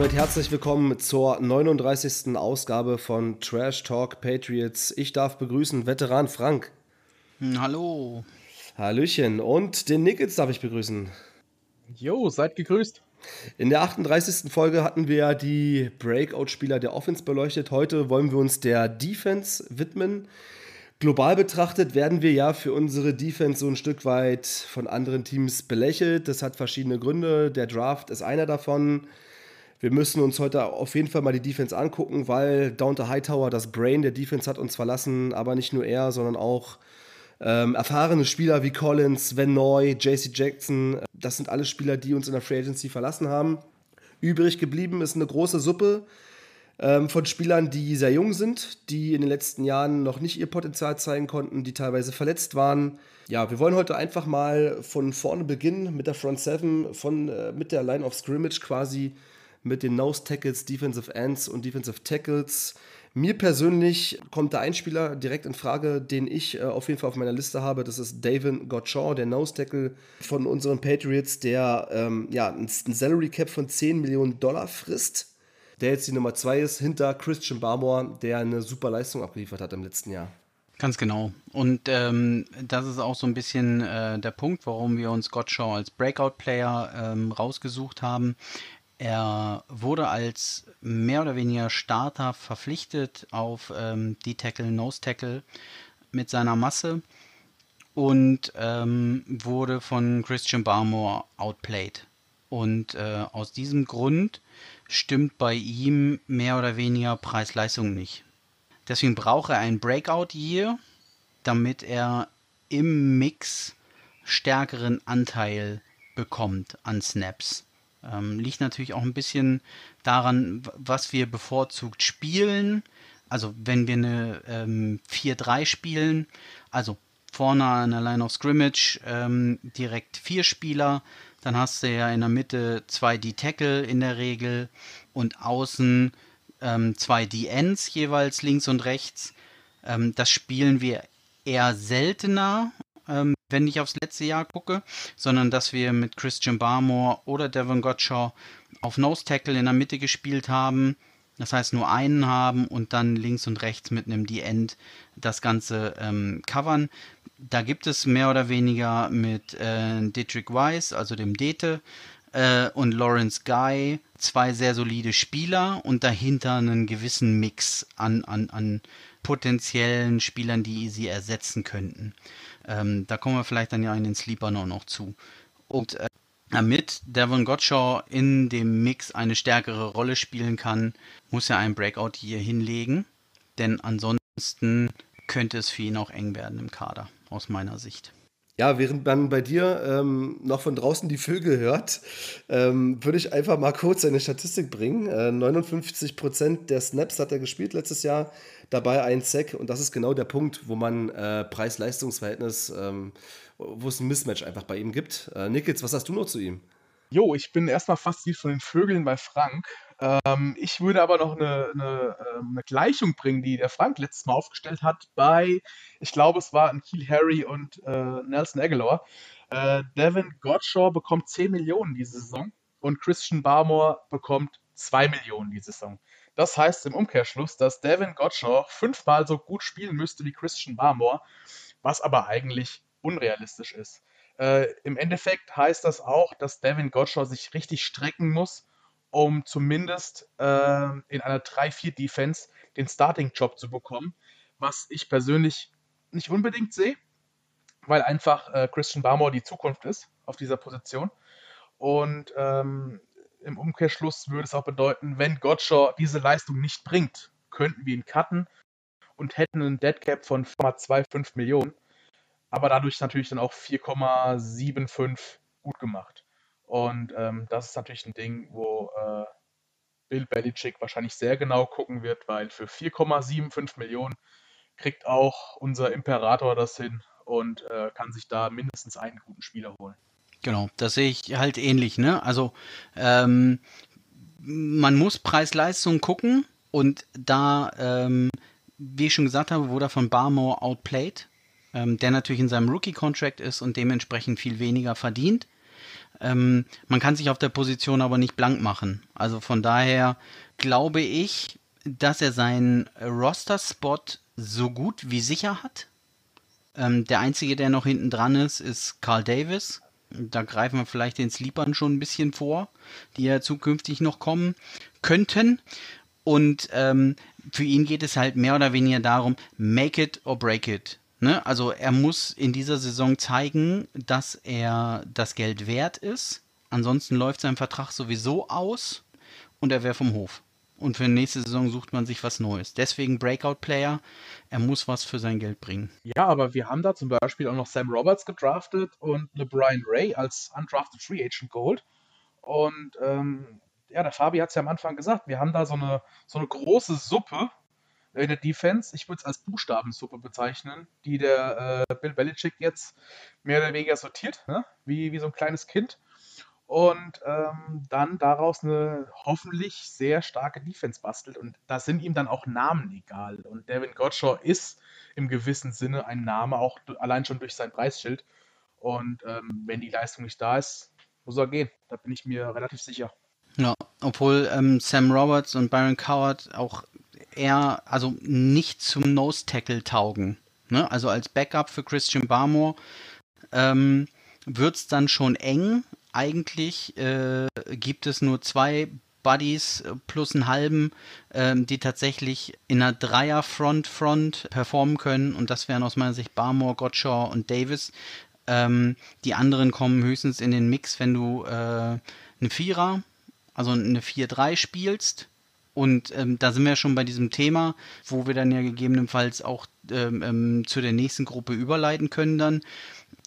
damit herzlich willkommen zur 39. Ausgabe von Trash Talk Patriots. Ich darf begrüßen Veteran Frank. Hm, hallo. Hallöchen. Und den Nickels darf ich begrüßen. Jo, seid gegrüßt. In der 38. Folge hatten wir die Breakout-Spieler der Offense beleuchtet. Heute wollen wir uns der Defense widmen. Global betrachtet werden wir ja für unsere Defense so ein Stück weit von anderen Teams belächelt. Das hat verschiedene Gründe. Der Draft ist einer davon. Wir müssen uns heute auf jeden Fall mal die Defense angucken, weil Downter Hightower das Brain der Defense hat uns verlassen, aber nicht nur er, sondern auch ähm, erfahrene Spieler wie Collins, Van Noy, JC Jackson. Das sind alle Spieler, die uns in der Free Agency verlassen haben. Übrig geblieben ist eine große Suppe ähm, von Spielern, die sehr jung sind, die in den letzten Jahren noch nicht ihr Potenzial zeigen konnten, die teilweise verletzt waren. Ja, wir wollen heute einfach mal von vorne beginnen mit der Front Seven, von, äh, mit der Line of Scrimmage quasi, mit den Nose Tackles, Defensive Ends und Defensive Tackles. Mir persönlich kommt da ein Spieler direkt in Frage, den ich äh, auf jeden Fall auf meiner Liste habe. Das ist David Gottschall, der Nose Tackle von unseren Patriots, der ähm, ja, ein Salary Cap von 10 Millionen Dollar frisst der jetzt die Nummer zwei ist, hinter Christian Barmore, der eine super Leistung abgeliefert hat im letzten Jahr. Ganz genau. Und ähm, das ist auch so ein bisschen äh, der Punkt, warum wir uns Gottshaw als Breakout-Player ähm, rausgesucht haben. Er wurde als mehr oder weniger Starter verpflichtet auf ähm, die Tackle, Nose Tackle mit seiner Masse und ähm, wurde von Christian Barmore outplayed. Und äh, aus diesem Grund stimmt bei ihm mehr oder weniger Preis-Leistung nicht. Deswegen braucht er ein Breakout-Year, damit er im Mix stärkeren Anteil bekommt an Snaps. Ähm, liegt natürlich auch ein bisschen daran, was wir bevorzugt spielen. Also wenn wir eine ähm, 4-3 spielen, also vorne an der Line of Scrimmage ähm, direkt vier Spieler, dann hast du ja in der Mitte zwei D-Tackle in der Regel und außen ähm, zwei D-Ends jeweils links und rechts. Ähm, das spielen wir eher seltener, ähm, wenn ich aufs letzte Jahr gucke, sondern dass wir mit Christian Barmore oder Devon Gottschall auf Nose Tackle in der Mitte gespielt haben. Das heißt, nur einen haben und dann links und rechts mit einem D-End das Ganze ähm, covern da gibt es mehr oder weniger mit äh, Dietrich Weiss, also dem Dete, äh, und Lawrence Guy zwei sehr solide Spieler und dahinter einen gewissen Mix an, an, an potenziellen Spielern, die sie ersetzen könnten. Ähm, da kommen wir vielleicht dann ja in den Sleeper noch, noch zu. Und äh, damit Devon Gottschall in dem Mix eine stärkere Rolle spielen kann, muss er einen Breakout hier hinlegen, denn ansonsten könnte es für ihn auch eng werden im Kader aus meiner Sicht. Ja, während man bei dir ähm, noch von draußen die Vögel hört, ähm, würde ich einfach mal kurz eine Statistik bringen. Äh, 59% der Snaps hat er gespielt letztes Jahr, dabei ein Sack. Und das ist genau der Punkt, wo man äh, Preis-Leistungs-Verhältnis, ähm, wo es ein Mismatch einfach bei ihm gibt. Äh, Nickels, was hast du noch zu ihm? Jo, ich bin erstmal fasziniert von den Vögeln bei Frank. Ähm, ich würde aber noch eine, eine, ähm, eine, Gleichung bringen, die der Frank letztes Mal aufgestellt hat bei, ich glaube, es war Kiel Harry und äh, Nelson Aguilar. Äh, Devin Gottschall bekommt 10 Millionen diese Saison und Christian Barmore bekommt 2 Millionen diese Saison. Das heißt im Umkehrschluss, dass Devin Gottschall fünfmal so gut spielen müsste wie Christian Barmore, was aber eigentlich unrealistisch ist. Äh, Im Endeffekt heißt das auch, dass Devin Gottschall sich richtig strecken muss, um zumindest äh, in einer 3-4-Defense den Starting-Job zu bekommen, was ich persönlich nicht unbedingt sehe, weil einfach äh, Christian Barmore die Zukunft ist auf dieser Position. Und ähm, im Umkehrschluss würde es auch bedeuten, wenn Gottschall diese Leistung nicht bringt, könnten wir ihn cutten und hätten einen Deadcap von 4,25 Millionen aber dadurch natürlich dann auch 4,75 gut gemacht. Und ähm, das ist natürlich ein Ding, wo äh, Bill Belichick wahrscheinlich sehr genau gucken wird, weil für 4,75 Millionen kriegt auch unser Imperator das hin und äh, kann sich da mindestens einen guten Spieler holen. Genau, das sehe ich halt ähnlich. Ne? Also ähm, man muss Preis-Leistung gucken und da, ähm, wie ich schon gesagt habe, wurde von Barmore outplayed ähm, der natürlich in seinem Rookie-Contract ist und dementsprechend viel weniger verdient. Ähm, man kann sich auf der Position aber nicht blank machen. Also von daher glaube ich, dass er seinen Roster-Spot so gut wie sicher hat. Ähm, der einzige, der noch hinten dran ist, ist Carl Davis. Da greifen wir vielleicht den Sleepern schon ein bisschen vor, die ja zukünftig noch kommen könnten. Und ähm, für ihn geht es halt mehr oder weniger darum, make it or break it. Ne? Also er muss in dieser Saison zeigen, dass er das Geld wert ist. Ansonsten läuft sein Vertrag sowieso aus und er wäre vom Hof. Und für die nächste Saison sucht man sich was Neues. Deswegen Breakout-Player. Er muss was für sein Geld bringen. Ja, aber wir haben da zum Beispiel auch noch Sam Roberts gedraftet und LeBrian Ray als undrafted Free Agent geholt. Und ähm, ja, der Fabi hat es ja am Anfang gesagt, wir haben da so eine, so eine große Suppe in der Defense. Ich würde es als Buchstabensuppe bezeichnen, die der äh, Bill Belichick jetzt mehr oder weniger sortiert, ne? wie, wie so ein kleines Kind und ähm, dann daraus eine hoffentlich sehr starke Defense bastelt. Und da sind ihm dann auch Namen egal. Und Devin Gottschall ist im gewissen Sinne ein Name, auch allein schon durch sein Preisschild. Und ähm, wenn die Leistung nicht da ist, muss er gehen. Da bin ich mir relativ sicher. Ja, obwohl ähm, Sam Roberts und Byron Coward auch eher, also nicht zum Nose Tackle taugen. Ne? Also als Backup für Christian Barmore ähm, wird es dann schon eng, eigentlich äh, gibt es nur zwei Buddies plus einen halben, ähm, die tatsächlich in einer Dreier-Front-Front performen können. Und das wären aus meiner Sicht Barmore, Gottschall und Davis. Ähm, die anderen kommen höchstens in den Mix, wenn du äh, eine Vierer, also eine 4-3 spielst. Und ähm, da sind wir schon bei diesem Thema, wo wir dann ja gegebenenfalls auch ähm, ähm, zu der nächsten Gruppe überleiten können dann.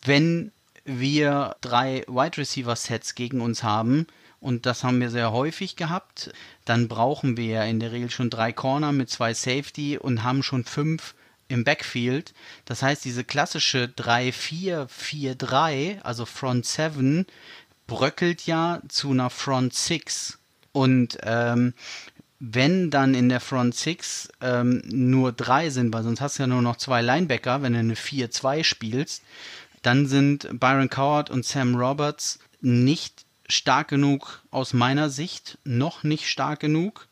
Wenn wir drei Wide Receiver Sets gegen uns haben, und das haben wir sehr häufig gehabt, dann brauchen wir ja in der Regel schon drei Corner mit zwei Safety und haben schon fünf im Backfield. Das heißt, diese klassische 3-4-4-3, also Front 7, bröckelt ja zu einer Front 6. Und ähm, wenn dann in der Front 6 ähm, nur drei sind, weil sonst hast du ja nur noch zwei Linebacker, wenn du eine 4-2 spielst, dann sind Byron Coward und Sam Roberts nicht stark genug aus meiner Sicht, noch nicht stark genug,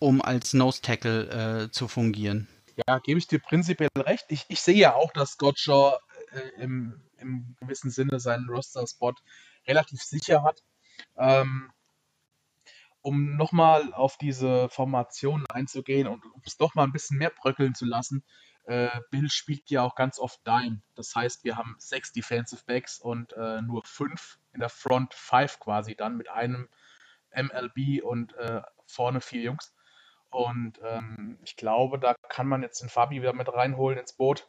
um als Nose Tackle äh, zu fungieren. Ja, gebe ich dir prinzipiell recht. Ich, ich sehe ja auch, dass Gottshaw äh, im, im gewissen Sinne seinen Roster-Spot relativ sicher hat. Ähm, um nochmal auf diese Formation einzugehen und um es doch mal ein bisschen mehr bröckeln zu lassen, äh, Bill spielt ja auch ganz oft Dime. Das heißt, wir haben sechs Defensive Backs und äh, nur fünf in der Front Five quasi dann mit einem MLB und äh, vorne vier Jungs. Und ähm, ich glaube, da kann man jetzt den Fabi wieder mit reinholen ins Boot.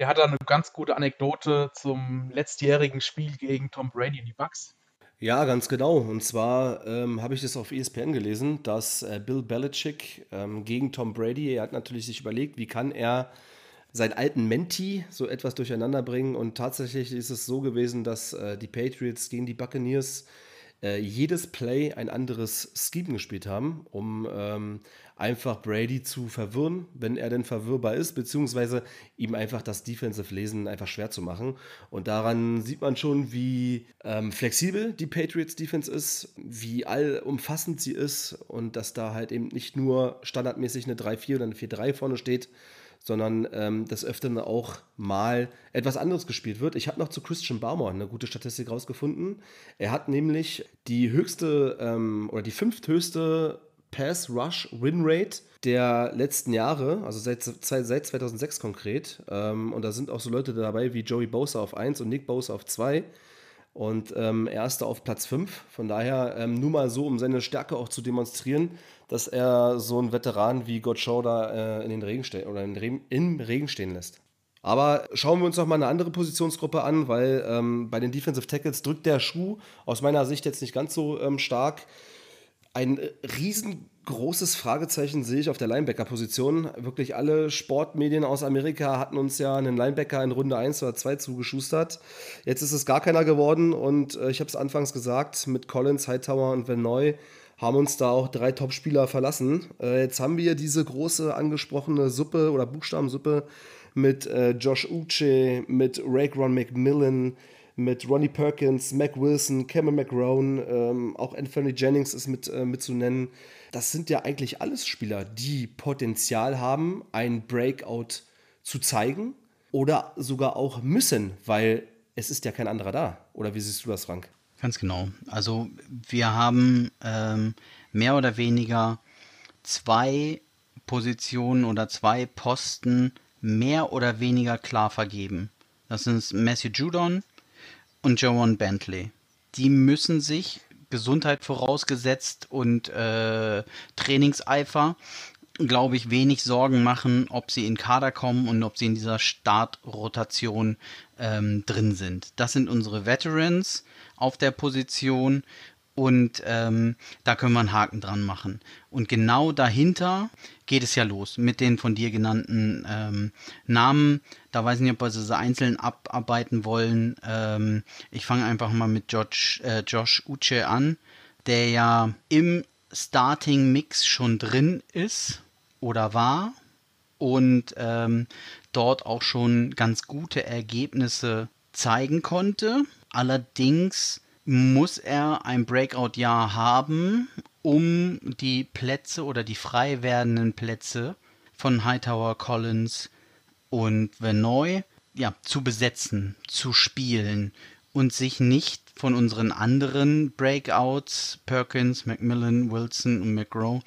Der hat da eine ganz gute Anekdote zum letztjährigen Spiel gegen Tom Brady in die Bucks. Ja, ganz genau. Und zwar ähm, habe ich das auf ESPN gelesen, dass äh, Bill Belichick ähm, gegen Tom Brady, er hat natürlich sich überlegt, wie kann er seinen alten Menti so etwas durcheinander bringen. Und tatsächlich ist es so gewesen, dass äh, die Patriots gegen die Buccaneers äh, jedes Play ein anderes Scheme gespielt haben, um ähm, einfach Brady zu verwirren, wenn er denn verwirrbar ist, beziehungsweise ihm einfach das Defensive Lesen einfach schwer zu machen. Und daran sieht man schon, wie ähm, flexibel die Patriots Defense ist, wie allumfassend sie ist und dass da halt eben nicht nur standardmäßig eine 3-4 oder eine 4-3 vorne steht, sondern ähm, das Öfteren auch mal etwas anderes gespielt wird. Ich habe noch zu Christian Baumer eine gute Statistik rausgefunden. Er hat nämlich die höchste ähm, oder die fünfthöchste Pass-Rush-Win-Rate der letzten Jahre, also seit, seit 2006 konkret. Ähm, und da sind auch so Leute dabei wie Joey Bosa auf 1 und Nick Bosa auf 2 und ähm, Erster auf Platz 5. Von daher ähm, nur mal so, um seine Stärke auch zu demonstrieren, dass er so einen Veteran wie Gottschow da äh, in den Regen stehen oder in Regen, im Regen stehen lässt. Aber schauen wir uns noch mal eine andere Positionsgruppe an, weil ähm, bei den Defensive Tackles drückt der Schuh aus meiner Sicht jetzt nicht ganz so ähm, stark. Ein riesengroßes Fragezeichen sehe ich auf der Linebacker-Position. Wirklich alle Sportmedien aus Amerika hatten uns ja einen Linebacker in Runde 1 oder 2 zugeschustert. Jetzt ist es gar keiner geworden und äh, ich habe es anfangs gesagt, mit Collins, Hightower und Van Noy haben uns da auch drei Top-Spieler verlassen. Äh, jetzt haben wir diese große angesprochene Suppe oder Buchstabensuppe mit äh, Josh Uche, mit Raycron McMillan, mit Ronnie Perkins, Mac Wilson, Cameron McRowan, ähm, auch Anthony Jennings ist mit, äh, mit zu nennen. Das sind ja eigentlich alles Spieler, die Potenzial haben, ein Breakout zu zeigen oder sogar auch müssen, weil es ist ja kein anderer da. Oder wie siehst du das, Frank? Ganz genau. Also wir haben ähm, mehr oder weniger zwei Positionen oder zwei Posten mehr oder weniger klar vergeben. Das sind Matthew Judon und Joan Bentley. Die müssen sich Gesundheit vorausgesetzt und äh, Trainingseifer, glaube ich, wenig Sorgen machen, ob sie in Kader kommen und ob sie in dieser Startrotation ähm, drin sind. Das sind unsere Veterans auf der Position und ähm, da können wir einen Haken dran machen. Und genau dahinter geht es ja los mit den von dir genannten ähm, Namen. Da weiß ich nicht, ob wir sie einzeln abarbeiten wollen. Ähm, ich fange einfach mal mit Josh, äh, Josh Uche an, der ja im Starting-Mix schon drin ist oder war und ähm, dort auch schon ganz gute Ergebnisse zeigen konnte. Allerdings muss er ein Breakout-Jahr haben, um die Plätze oder die frei werdenden Plätze von Hightower, Collins und Venoy ja, zu besetzen, zu spielen und sich nicht von unseren anderen Breakouts, Perkins, Macmillan, Wilson und McGraw,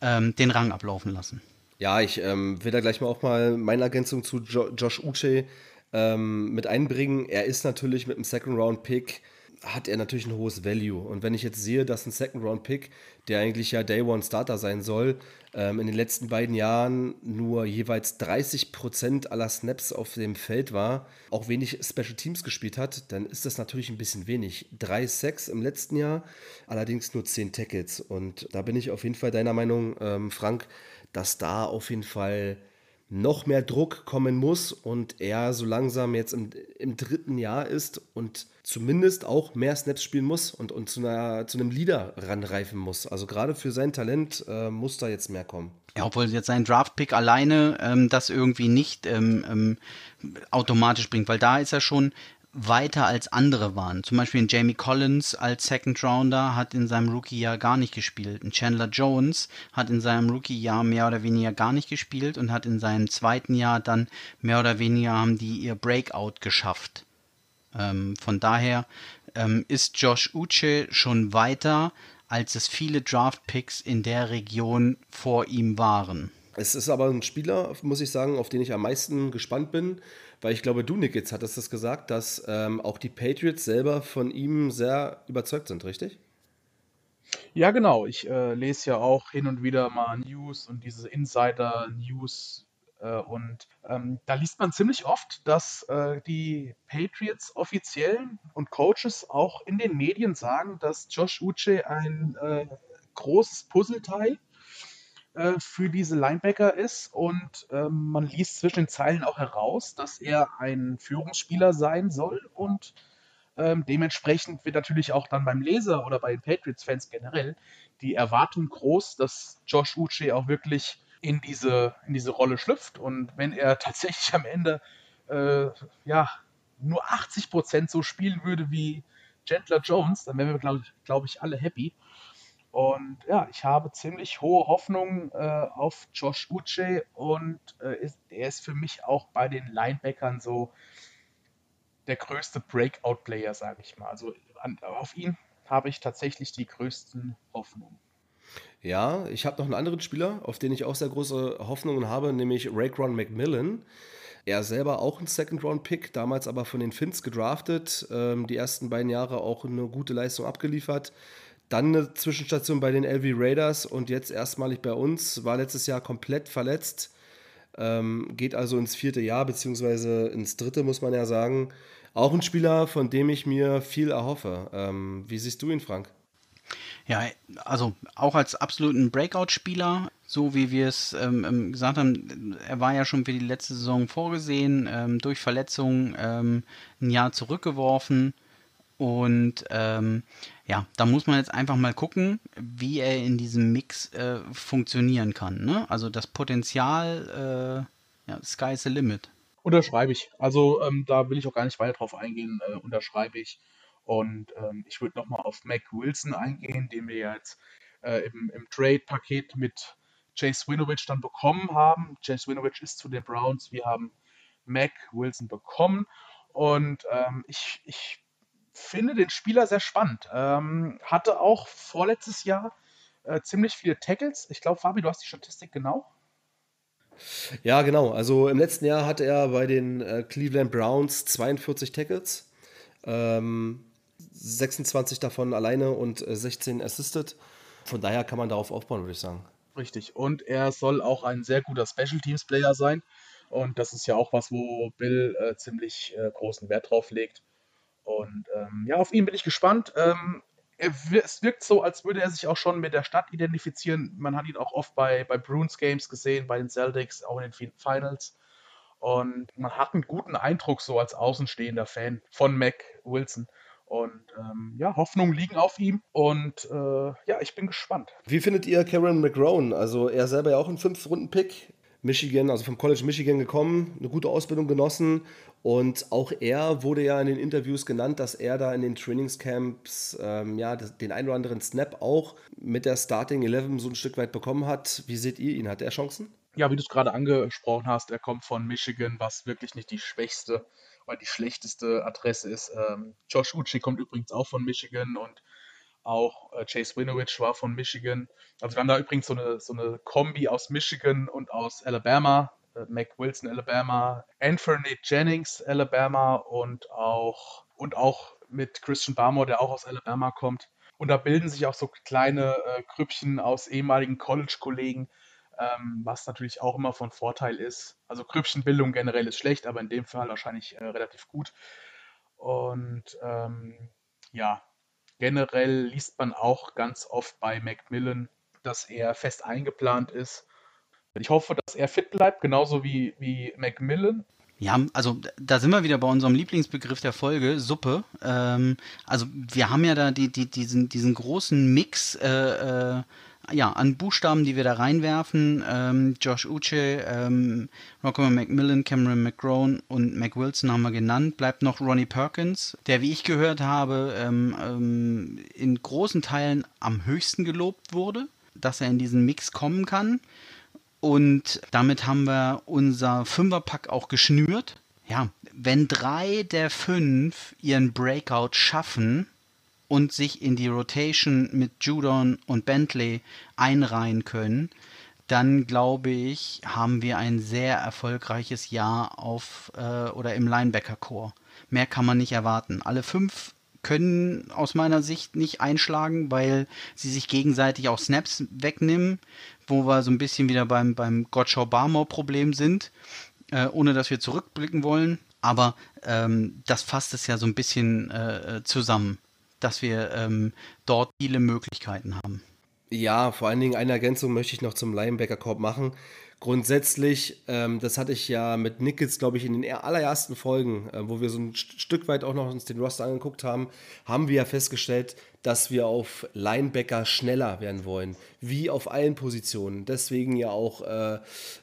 ähm, den Rang ablaufen lassen. Ja, ich ähm, will da gleich mal auch mal meine Ergänzung zu jo Josh Uche ähm, mit einbringen. Er ist natürlich mit einem Second-Round-Pick hat er natürlich ein hohes Value. Und wenn ich jetzt sehe, dass ein Second-Round-Pick, der eigentlich ja Day-One-Starter sein soll, ähm, in den letzten beiden Jahren nur jeweils 30% aller Snaps auf dem Feld war, auch wenig Special Teams gespielt hat, dann ist das natürlich ein bisschen wenig. Drei Sacks im letzten Jahr, allerdings nur 10 Tackles. Und da bin ich auf jeden Fall deiner Meinung, ähm, Frank, dass da auf jeden Fall noch mehr Druck kommen muss und er so langsam jetzt im, im dritten Jahr ist und zumindest auch mehr Snaps spielen muss und, und zu, einer, zu einem Leader ranreifen muss. Also gerade für sein Talent äh, muss da jetzt mehr kommen. Ja, obwohl jetzt sein Draft-Pick alleine ähm, das irgendwie nicht ähm, ähm, automatisch bringt, weil da ist er schon weiter als andere waren. Zum Beispiel ein Jamie Collins als Second Rounder hat in seinem Rookie-Jahr gar nicht gespielt. Ein Chandler Jones hat in seinem Rookie-Jahr mehr oder weniger gar nicht gespielt und hat in seinem zweiten Jahr dann mehr oder weniger haben die ihr Breakout geschafft. Ähm, von daher ähm, ist Josh Uche schon weiter, als es viele Draft-Picks in der Region vor ihm waren. Es ist aber ein Spieler, muss ich sagen, auf den ich am meisten gespannt bin, weil ich glaube, du, Nickitz, hattest das gesagt, dass ähm, auch die Patriots selber von ihm sehr überzeugt sind, richtig? Ja, genau. Ich äh, lese ja auch hin und wieder mal News und diese Insider-News äh, und ähm, da liest man ziemlich oft, dass äh, die Patriots Offiziellen und Coaches auch in den Medien sagen, dass Josh Uche ein äh, großes Puzzleteil äh, für diese Linebacker ist und ähm, man liest zwischen den Zeilen auch heraus, dass er ein Führungsspieler sein soll und ähm, dementsprechend wird natürlich auch dann beim Leser oder bei den Patriots-Fans generell die Erwartung groß, dass Josh Uche auch wirklich in diese, in diese Rolle schlüpft. Und wenn er tatsächlich am Ende äh, ja, nur 80% so spielen würde wie Gentler Jones, dann wären wir, glaube glaub ich, alle happy. Und ja, ich habe ziemlich hohe Hoffnungen äh, auf Josh Uche und äh, ist, er ist für mich auch bei den Linebackern so der größte Breakout-Player, sage ich mal. Also an, auf ihn habe ich tatsächlich die größten Hoffnungen. Ja, ich habe noch einen anderen Spieler, auf den ich auch sehr große Hoffnungen habe, nämlich Raycron McMillan. Er selber auch ein Second-Round-Pick, damals aber von den Finns gedraftet, ähm, die ersten beiden Jahre auch eine gute Leistung abgeliefert. Dann eine Zwischenstation bei den LV Raiders und jetzt erstmalig bei uns. War letztes Jahr komplett verletzt. Ähm, geht also ins vierte Jahr, beziehungsweise ins dritte, muss man ja sagen. Auch ein Spieler, von dem ich mir viel erhoffe. Ähm, wie siehst du ihn, Frank? Ja, also auch als absoluten Breakout-Spieler, so wie wir es ähm, ähm gesagt haben, er war ja schon für die letzte Saison vorgesehen, ähm, durch Verletzungen ähm, ein Jahr zurückgeworfen. Und ähm, ja, da muss man jetzt einfach mal gucken, wie er in diesem Mix äh, funktionieren kann. Ne? Also das Potenzial, äh, ja, sky's the limit. Unterschreibe ich. Also ähm, da will ich auch gar nicht weiter drauf eingehen. Äh, unterschreibe ich. Und ähm, ich würde nochmal auf Mac Wilson eingehen, den wir jetzt äh, im, im Trade-Paket mit Chase Winovich dann bekommen haben. Chase Winovich ist zu den Browns. Wir haben Mac Wilson bekommen. Und ähm, ich, ich finde den Spieler sehr spannend. Ähm, hatte auch vorletztes Jahr äh, ziemlich viele Tackles. Ich glaube, Fabi, du hast die Statistik genau. Ja, genau. Also im letzten Jahr hatte er bei den äh, Cleveland Browns 42 Tackles. Ähm, 26 davon alleine und äh, 16 assisted. Von daher kann man darauf aufbauen, würde ich sagen. Richtig. Und er soll auch ein sehr guter Special Teams Player sein. Und das ist ja auch was, wo Bill äh, ziemlich äh, großen Wert drauf legt. Und ähm, ja, auf ihn bin ich gespannt. Ähm, er, es wirkt so, als würde er sich auch schon mit der Stadt identifizieren. Man hat ihn auch oft bei, bei Bruins Games gesehen, bei den Celtics, auch in den Finals. Und man hat einen guten Eindruck so als außenstehender Fan von Mac Wilson. Und ähm, ja, Hoffnungen liegen auf ihm und äh, ja, ich bin gespannt. Wie findet ihr Karen McGrone? Also er selber ja auch ein Fünf-Runden-Pick. Michigan, also vom College Michigan gekommen, eine gute Ausbildung genossen und auch er wurde ja in den Interviews genannt, dass er da in den Trainingscamps ähm, ja, den ein oder anderen Snap auch mit der Starting 11 so ein Stück weit bekommen hat. Wie seht ihr ihn? Hat er Chancen? Ja, wie du es gerade angesprochen hast, er kommt von Michigan, was wirklich nicht die schwächste weil die schlechteste Adresse ist. Ähm, Josh Uchi kommt übrigens auch von Michigan und auch äh, Chase Winovich war von Michigan. Also wir haben da übrigens so eine, so eine Kombi aus Michigan und aus Alabama. Äh, Mac Wilson, Alabama, Anthony Jennings, Alabama und auch, und auch mit Christian Barmore, der auch aus Alabama kommt. Und da bilden sich auch so kleine äh, Grüppchen aus ehemaligen College-Kollegen, ähm, was natürlich auch immer von Vorteil ist. Also Grüppchenbildung generell ist schlecht, aber in dem Fall wahrscheinlich äh, relativ gut. Und ähm, ja, generell liest man auch ganz oft bei Macmillan, dass er fest eingeplant ist. Ich hoffe, dass er fit bleibt, genauso wie, wie Macmillan. Ja, also da sind wir wieder bei unserem Lieblingsbegriff der Folge, Suppe. Ähm, also wir haben ja da die, die, diesen, diesen großen Mix äh, äh, ja, an Buchstaben, die wir da reinwerfen, ähm, Josh Uche, ähm, Rocco McMillan, Cameron McGrone und Mac Wilson haben wir genannt. Bleibt noch Ronnie Perkins, der, wie ich gehört habe, ähm, ähm, in großen Teilen am höchsten gelobt wurde, dass er in diesen Mix kommen kann. Und damit haben wir unser Fünferpack auch geschnürt. Ja, wenn drei der fünf ihren Breakout schaffen, und sich in die Rotation mit Judon und Bentley einreihen können, dann glaube ich, haben wir ein sehr erfolgreiches Jahr auf äh, oder im Linebacker-Core. Mehr kann man nicht erwarten. Alle fünf können aus meiner Sicht nicht einschlagen, weil sie sich gegenseitig auch Snaps wegnehmen, wo wir so ein bisschen wieder beim, beim Gottschau-Barmore-Problem sind, äh, ohne dass wir zurückblicken wollen. Aber ähm, das fasst es ja so ein bisschen äh, zusammen dass wir ähm, dort viele Möglichkeiten haben. Ja, vor allen Dingen eine Ergänzung möchte ich noch zum Linebacker-Korb machen. Grundsätzlich, ähm, das hatte ich ja mit Nickels, glaube ich, in den allerersten Folgen, äh, wo wir so ein Stück weit auch noch uns den Roster angeguckt haben, haben wir ja festgestellt, dass wir auf Linebacker schneller werden wollen, wie auf allen Positionen. Deswegen ja auch äh,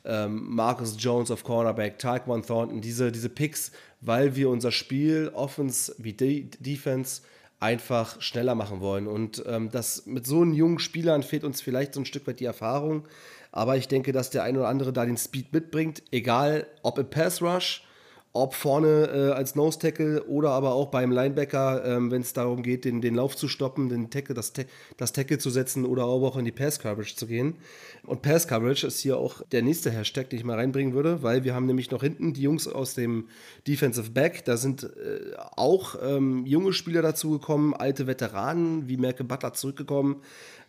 äh, Marcus Jones auf Cornerback, Taekwon Thornton, diese, diese Picks, weil wir unser Spiel, Offense wie De Defense, einfach schneller machen wollen. Und ähm, das mit so einen jungen Spielern fehlt uns vielleicht so ein Stück weit die Erfahrung. Aber ich denke, dass der ein oder andere da den Speed mitbringt, egal ob im Pass Rush ob vorne äh, als Nose Tackle oder aber auch beim Linebacker, ähm, wenn es darum geht, den, den Lauf zu stoppen, den Tackle, das, das Tackle zu setzen oder aber auch in die Pass Coverage zu gehen. Und Pass Coverage ist hier auch der nächste Hashtag, den ich mal reinbringen würde, weil wir haben nämlich noch hinten die Jungs aus dem Defensive Back. Da sind äh, auch ähm, junge Spieler dazugekommen, alte Veteranen wie Merke Butler zurückgekommen.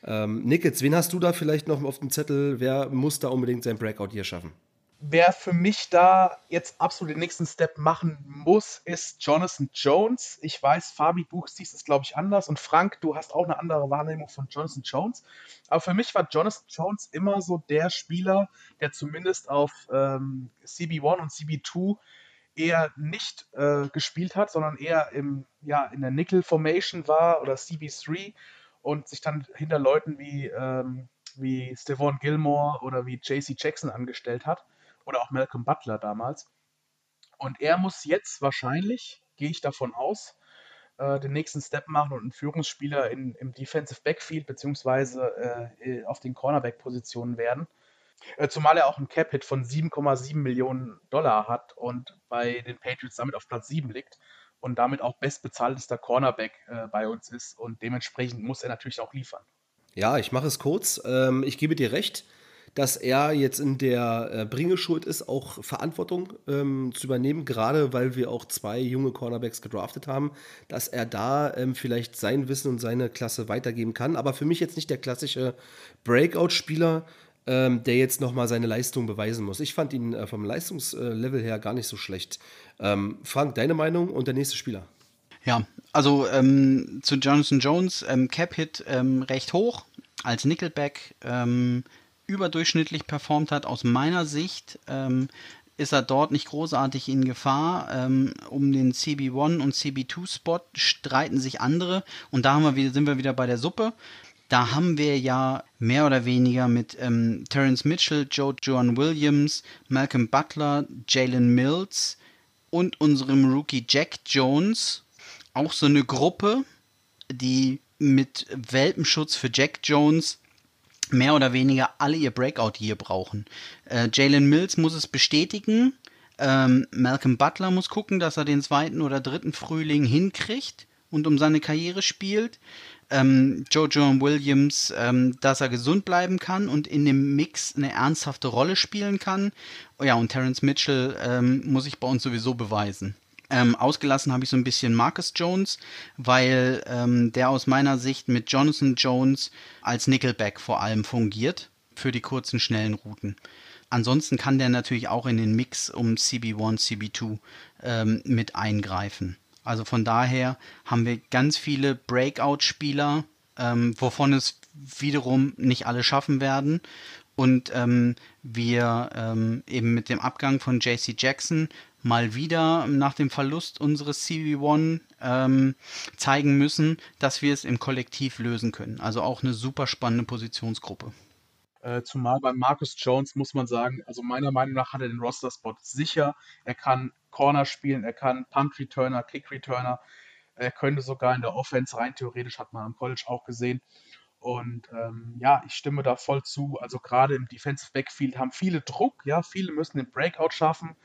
Ähm, Nickets, wen hast du da vielleicht noch auf dem Zettel? Wer muss da unbedingt sein Breakout hier schaffen? Wer für mich da jetzt absolut den nächsten Step machen muss, ist Jonathan Jones. Ich weiß, Fabi, du siehst es, glaube ich, anders. Und Frank, du hast auch eine andere Wahrnehmung von Jonathan Jones. Aber für mich war Jonathan Jones immer so der Spieler, der zumindest auf ähm, CB1 und CB2 eher nicht äh, gespielt hat, sondern eher im, ja, in der Nickel Formation war oder CB3 und sich dann hinter Leuten wie, ähm, wie Stephon Gilmore oder wie JC Jackson angestellt hat oder auch Malcolm Butler damals. Und er muss jetzt wahrscheinlich, gehe ich davon aus, äh, den nächsten Step machen und ein Führungsspieler in, im Defensive Backfield beziehungsweise äh, auf den Cornerback-Positionen werden. Äh, zumal er auch einen Cap-Hit von 7,7 Millionen Dollar hat und bei den Patriots damit auf Platz 7 liegt und damit auch bestbezahltester Cornerback äh, bei uns ist. Und dementsprechend muss er natürlich auch liefern. Ja, ich mache es kurz. Ähm, ich gebe dir recht dass er jetzt in der äh, Bringeschuld ist, auch Verantwortung ähm, zu übernehmen, gerade weil wir auch zwei junge Cornerbacks gedraftet haben, dass er da ähm, vielleicht sein Wissen und seine Klasse weitergeben kann. Aber für mich jetzt nicht der klassische Breakout-Spieler, ähm, der jetzt nochmal seine Leistung beweisen muss. Ich fand ihn äh, vom Leistungslevel her gar nicht so schlecht. Ähm, Frank, deine Meinung und der nächste Spieler? Ja, also ähm, zu Jonathan Jones, ähm, Cap-Hit recht hoch als Nickelback. Ähm, überdurchschnittlich performt hat. Aus meiner Sicht ähm, ist er dort nicht großartig in Gefahr. Ähm, um den CB1 und CB2-Spot streiten sich andere. Und da haben wir, sind wir wieder bei der Suppe. Da haben wir ja mehr oder weniger mit ähm, Terence Mitchell, Joe John Williams, Malcolm Butler, Jalen Mills und unserem Rookie Jack Jones auch so eine Gruppe, die mit Welpenschutz für Jack Jones mehr oder weniger alle ihr Breakout hier brauchen. Äh, Jalen Mills muss es bestätigen. Ähm, Malcolm Butler muss gucken, dass er den zweiten oder dritten Frühling hinkriegt und um seine Karriere spielt. Ähm, Jojo Williams, ähm, dass er gesund bleiben kann und in dem Mix eine ernsthafte Rolle spielen kann. Oh ja, und Terence Mitchell ähm, muss ich bei uns sowieso beweisen. Ähm, ausgelassen habe ich so ein bisschen Marcus Jones, weil ähm, der aus meiner Sicht mit Jonathan Jones als Nickelback vor allem fungiert für die kurzen, schnellen Routen. Ansonsten kann der natürlich auch in den Mix um CB1, CB2 ähm, mit eingreifen. Also von daher haben wir ganz viele Breakout-Spieler, ähm, wovon es wiederum nicht alle schaffen werden. Und ähm, wir ähm, eben mit dem Abgang von JC Jackson mal wieder nach dem Verlust unseres CB1 ähm, zeigen müssen, dass wir es im Kollektiv lösen können. Also auch eine super spannende Positionsgruppe. Äh, zumal bei Marcus Jones muss man sagen, also meiner Meinung nach hat er den Roster-Spot sicher. Er kann Corner spielen, er kann Punt-Returner, Kick-Returner. Er könnte sogar in der Offense rein theoretisch, hat man am College auch gesehen. Und ähm, ja, ich stimme da voll zu. Also gerade im Defensive Backfield haben viele Druck, ja, viele müssen den Breakout schaffen.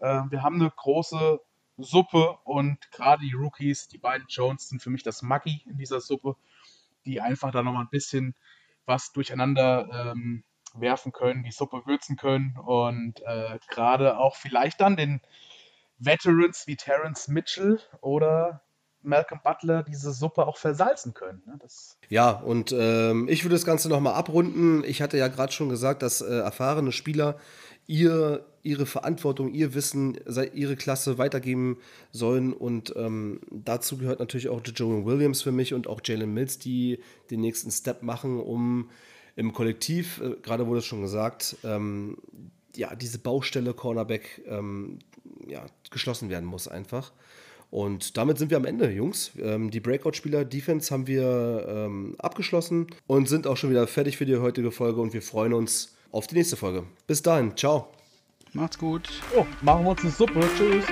Äh, wir haben eine große Suppe und gerade die Rookies, die beiden Jones, sind für mich das Maggi in dieser Suppe, die einfach da nochmal ein bisschen was durcheinander ähm, werfen können, die Suppe würzen können und äh, gerade auch vielleicht dann den Veterans wie Terence Mitchell oder Malcolm Butler diese Suppe auch versalzen können. Ne? ja, und ähm, ich würde das Ganze nochmal abrunden. Ich hatte ja gerade schon gesagt, dass äh, erfahrene Spieler ihr, ihre Verantwortung, ihr Wissen, ihre Klasse weitergeben sollen. Und ähm, dazu gehört natürlich auch Joe Williams für mich und auch Jalen Mills, die den nächsten Step machen, um im Kollektiv, äh, gerade wurde es schon gesagt, ähm, ja, diese Baustelle Cornerback ähm, ja, geschlossen werden muss einfach. Und damit sind wir am Ende, Jungs. Ähm, die Breakout-Spieler Defense haben wir ähm, abgeschlossen und sind auch schon wieder fertig für die heutige Folge und wir freuen uns auf die nächste Folge. Bis dahin, ciao. Macht's gut. Oh, machen wir uns eine Suppe. Tschüss.